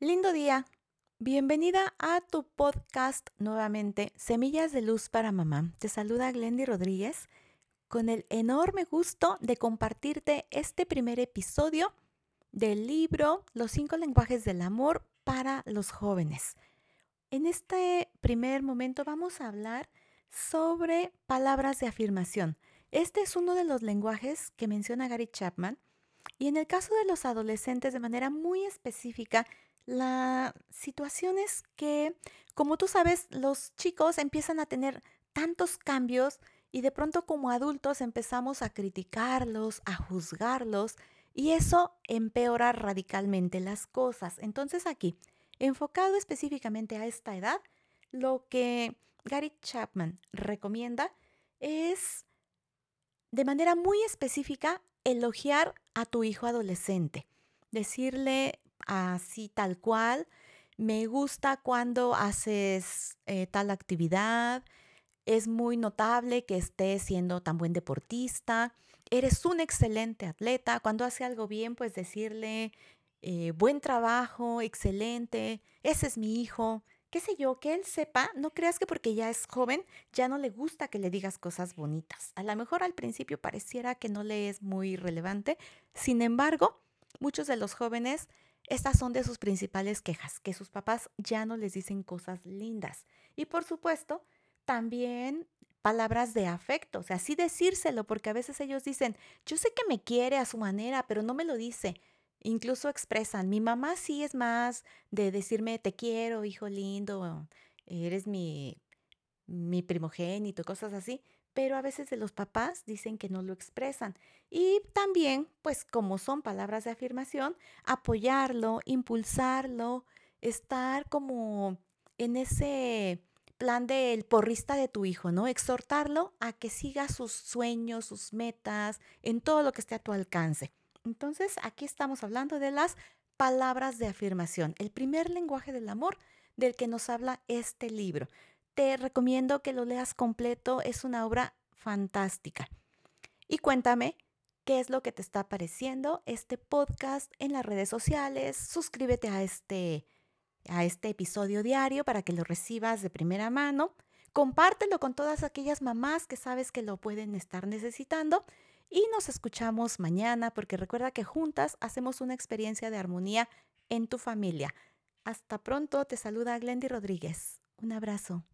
Lindo día. Bienvenida a tu podcast nuevamente, Semillas de Luz para Mamá. Te saluda Glendy Rodríguez con el enorme gusto de compartirte este primer episodio del libro Los cinco lenguajes del amor para los jóvenes. En este primer momento vamos a hablar sobre palabras de afirmación. Este es uno de los lenguajes que menciona Gary Chapman y en el caso de los adolescentes de manera muy específica la situación es que, como tú sabes, los chicos empiezan a tener tantos cambios y de pronto como adultos empezamos a criticarlos, a juzgarlos y eso empeora radicalmente las cosas. Entonces aquí, enfocado específicamente a esta edad, lo que Gary Chapman recomienda es de manera muy específica elogiar a tu hijo adolescente, decirle así tal cual. Me gusta cuando haces eh, tal actividad. Es muy notable que estés siendo tan buen deportista. Eres un excelente atleta. Cuando hace algo bien, pues decirle, eh, buen trabajo, excelente, ese es mi hijo. Qué sé yo, que él sepa, no creas que porque ya es joven, ya no le gusta que le digas cosas bonitas. A lo mejor al principio pareciera que no le es muy relevante. Sin embargo, muchos de los jóvenes estas son de sus principales quejas, que sus papás ya no les dicen cosas lindas. Y por supuesto, también palabras de afecto, o sea, sí decírselo, porque a veces ellos dicen, yo sé que me quiere a su manera, pero no me lo dice. Incluso expresan, mi mamá sí es más de decirme, te quiero, hijo lindo, eres mi, mi primogénito, cosas así, pero a veces de los papás dicen que no lo expresan. Y también, pues como son palabras de afirmación, apoyarlo, impulsarlo, estar como en ese plan del porrista de tu hijo, ¿no? Exhortarlo a que siga sus sueños, sus metas, en todo lo que esté a tu alcance. Entonces, aquí estamos hablando de las palabras de afirmación, el primer lenguaje del amor del que nos habla este libro te recomiendo que lo leas completo, es una obra fantástica. Y cuéntame qué es lo que te está pareciendo este podcast en las redes sociales. Suscríbete a este, a este episodio diario para que lo recibas de primera mano. Compártelo con todas aquellas mamás que sabes que lo pueden estar necesitando. Y nos escuchamos mañana porque recuerda que juntas hacemos una experiencia de armonía en tu familia. Hasta pronto, te saluda Glendy Rodríguez. Un abrazo.